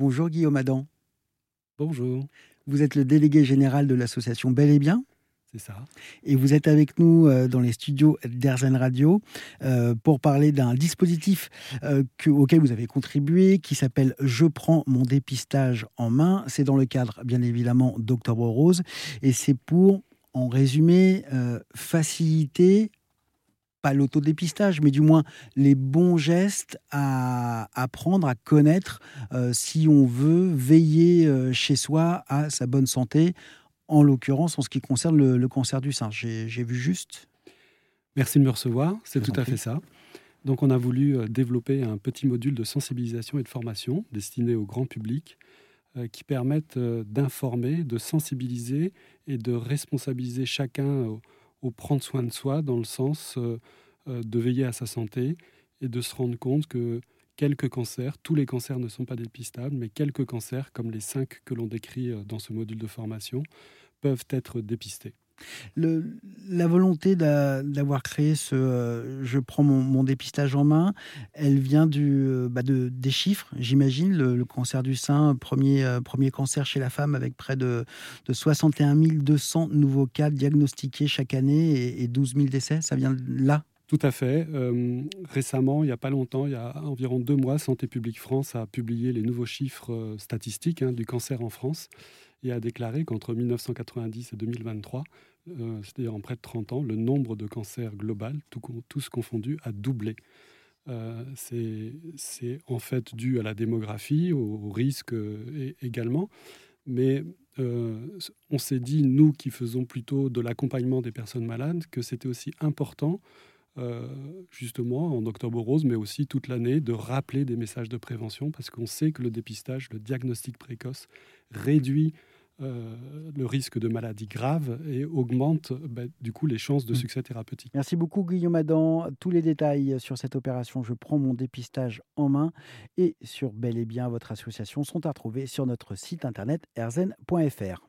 Bonjour Guillaume Adam. Bonjour. Vous êtes le délégué général de l'association Bel et Bien. C'est ça. Et vous êtes avec nous euh, dans les studios d'Erzen Radio euh, pour parler d'un dispositif euh, auquel vous avez contribué qui s'appelle Je prends mon dépistage en main. C'est dans le cadre, bien évidemment, d'Octobre Rose. Et c'est pour, en résumé, faciliter pas l'autodépistage, mais du moins les bons gestes à apprendre, à connaître euh, si on veut veiller euh, chez soi à sa bonne santé, en l'occurrence en ce qui concerne le, cancer du sein. J'ai vu juste Merci de me recevoir, c'est tout à fait ça. Donc on a voulu euh, développer un petit module de sensibilisation et de formation destiné au grand public qui permettent d'informer, de sensibiliser et de responsabiliser chacun au prendre soin de soi dans le sens euh, euh, de veiller à sa santé et de se rendre compte que quelques cancers, tous les cancers ne sont pas dépistables, mais quelques cancers, comme les cinq que l'on décrit euh, dans ce module de formation, peuvent être dépistés la volonté d'avoir créé ce euh, je prends mon, dépistage en main, elle vient du, euh, bah, de, des chiffres, j'imagine. Le, cancer du sein, premier, euh, premier cancer chez la femme avec près de, de 61 200 nouveaux cas diagnostiqués chaque année et, 12 000 décès. Ça vient là tout à fait. récemment, il n'y a pas longtemps, il y a environ deux mois, Santé publique France a publié les nouveaux chiffres statistiques hein, du cancer en France et a déclaré qu'entre 1990 et 2023, euh, c'est-à-dire en près de 30 ans, le nombre de cancers global, tous confondus, a doublé. Euh, c'est en fait dû à la démographie, au, risque euh, également. Mais on s'est dit, nous qui faisons plutôt de l'accompagnement des personnes malades, que c'était aussi important, justement en octobre rose, mais aussi toute l'année, de rappeler des messages de prévention, parce qu'on sait que le dépistage, le diagnostic précoce réduit euh, le risque de maladie grave et augmente bah, du coup les chances de mm. succès thérapeutique. Merci beaucoup Guillaume Adam. Tous les détails sur cette opération Je prends mon dépistage en main et sur Bel et Bien votre association sont à retrouver sur notre site internet erzen.fr.